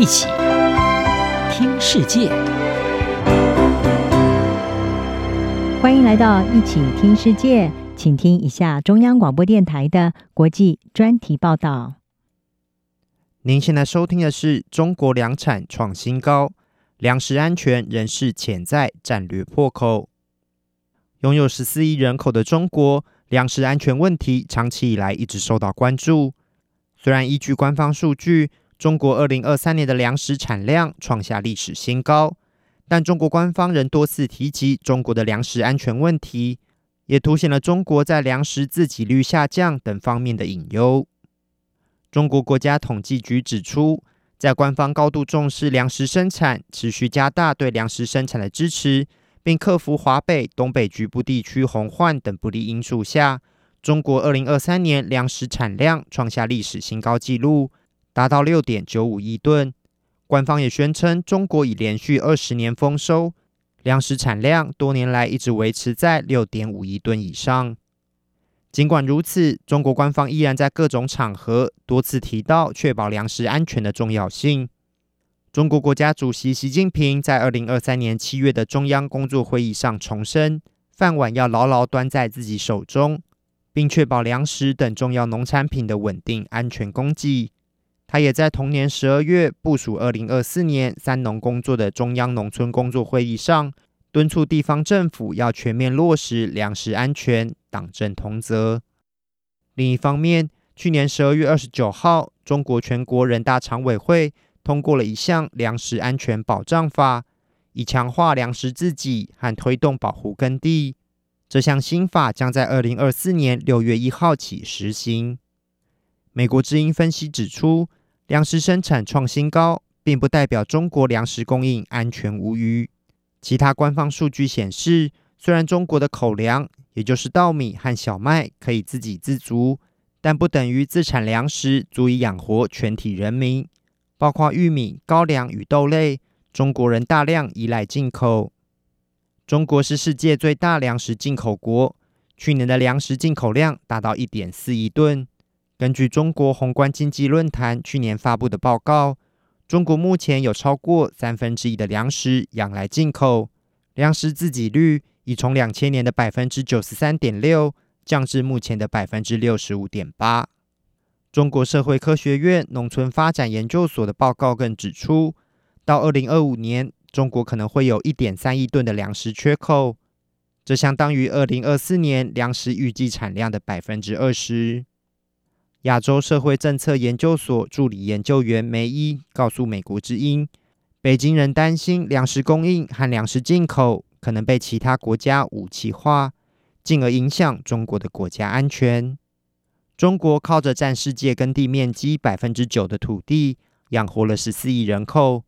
一起听世界，欢迎来到一起听世界，请听一下中央广播电台的国际专题报道。您现在收听的是中国粮产创新高，粮食安全仍是潜在战略破口。拥有十四亿人口的中国，粮食安全问题长期以来一直受到关注。虽然依据官方数据，中国二零二三年的粮食产量创下历史新高，但中国官方仍多次提及中国的粮食安全问题，也凸显了中国在粮食自给率下降等方面的隐忧。中国国家统计局指出，在官方高度重视粮食生产、持续加大对粮食生产的支持，并克服华北、东北局部地区洪患等不利因素下，中国二零二三年粮食产量创下历史新高纪录，达到六点九五亿吨。官方也宣称，中国已连续二十年丰收，粮食产量多年来一直维持在六点五亿吨以上。尽管如此，中国官方依然在各种场合多次提到确保粮食安全的重要性。中国国家主席习近平在二零二三年七月的中央工作会议上重申，饭碗要牢牢端在自己手中。并确保粮食等重要农产品的稳定安全供给。他也在同年十二月部署二零二四年三农工作的中央农村工作会议上，敦促地方政府要全面落实粮食安全，党政同责。另一方面，去年十二月二十九号，中国全国人大常委会通过了一项粮食安全保障法，以强化粮食自给和推动保护耕地。这项新法将在二零二四年六月一号起实行。美国之音分析指出，粮食生产创新高，并不代表中国粮食供应安全无虞。其他官方数据显示，虽然中国的口粮，也就是稻米和小麦，可以自给自足，但不等于自产粮食足以养活全体人民。包括玉米、高粱与豆类，中国人大量依赖进口。中国是世界最大粮食进口国，去年的粮食进口量达到一点四亿吨。根据中国宏观经济论坛去年发布的报告，中国目前有超过三分之一的粮食仰赖进口，粮食自给率已从两千年的百分之九十三点六降至目前的百分之六十五点八。中国社会科学院农村发展研究所的报告更指出，到二零二五年，中国可能会有一点三亿吨的粮食缺口，这相当于二零二四年粮食预计产量的百分之二十。亚洲社会政策研究所助理研究员梅伊告诉美国之音，北京人担心粮食供应和粮食进口可能被其他国家武器化，进而影响中国的国家安全。中国靠着占世界耕地面积百分之九的土地，养活了十四亿人口。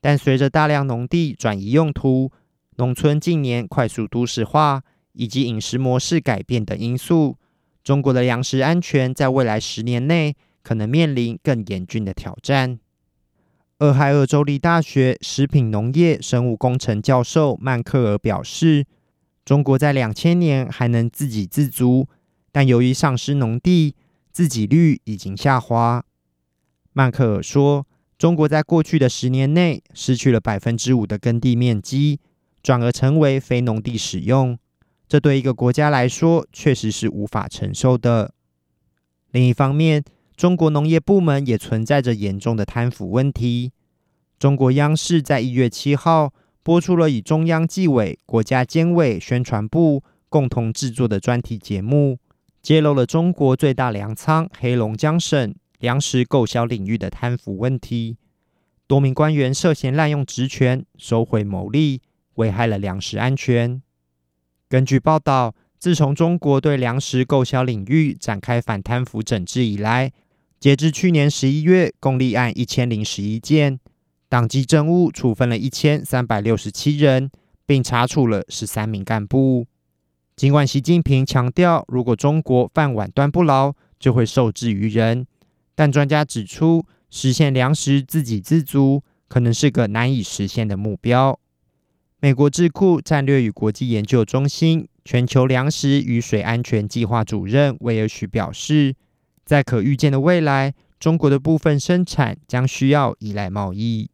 但随着大量农地转移用途、农村近年快速都市化以及饮食模式改变等因素，中国的粮食安全在未来十年内可能面临更严峻的挑战。俄亥俄州立大学食品农业生物工程教授曼克尔表示，中国在两千年还能自给自足，但由于丧失农地，自给率已经下滑。曼克尔说。中国在过去的十年内失去了百分之五的耕地面积，转而成为非农地使用。这对一个国家来说确实是无法承受的。另一方面，中国农业部门也存在着严重的贪腐问题。中国央视在一月七号播出了以中央纪委、国家监委、宣传部共同制作的专题节目，揭露了中国最大粮仓黑龙江省。粮食购销领域的贪腐问题，多名官员涉嫌滥用职权、收贿牟利，危害了粮食安全。根据报道，自从中国对粮食购销领域展开反贪腐整治以来，截至去年十一月，共立案一千零十一件，党纪政务处分了一千三百六十七人，并查处了十三名干部。尽管习近平强调，如果中国饭碗端不牢，就会受制于人。但专家指出，实现粮食自给自足可能是个难以实现的目标。美国智库战略与国际研究中心全球粮食与水安全计划主任威尔许表示，在可预见的未来，中国的部分生产将需要依赖贸易。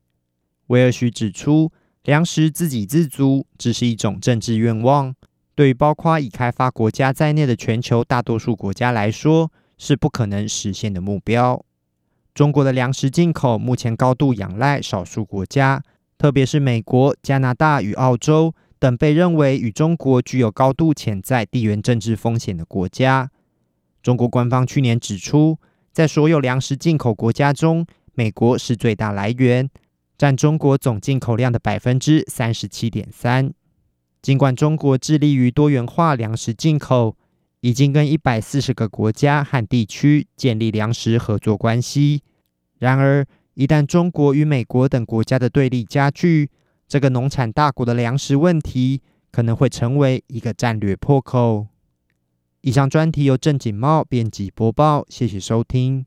威尔许指出，粮食自给自足只是一种政治愿望，对于包括已开发国家在内的全球大多数国家来说，是不可能实现的目标。中国的粮食进口目前高度仰赖少数国家，特别是美国、加拿大与澳洲等被认为与中国具有高度潜在地缘政治风险的国家。中国官方去年指出，在所有粮食进口国家中，美国是最大来源，占中国总进口量的百分之三十七点三。尽管中国致力于多元化粮食进口，已经跟一百四十个国家和地区建立粮食合作关系，然而一旦中国与美国等国家的对立加剧，这个农产大国的粮食问题可能会成为一个战略破口。以上专题由郑锦茂编辑播报，谢谢收听。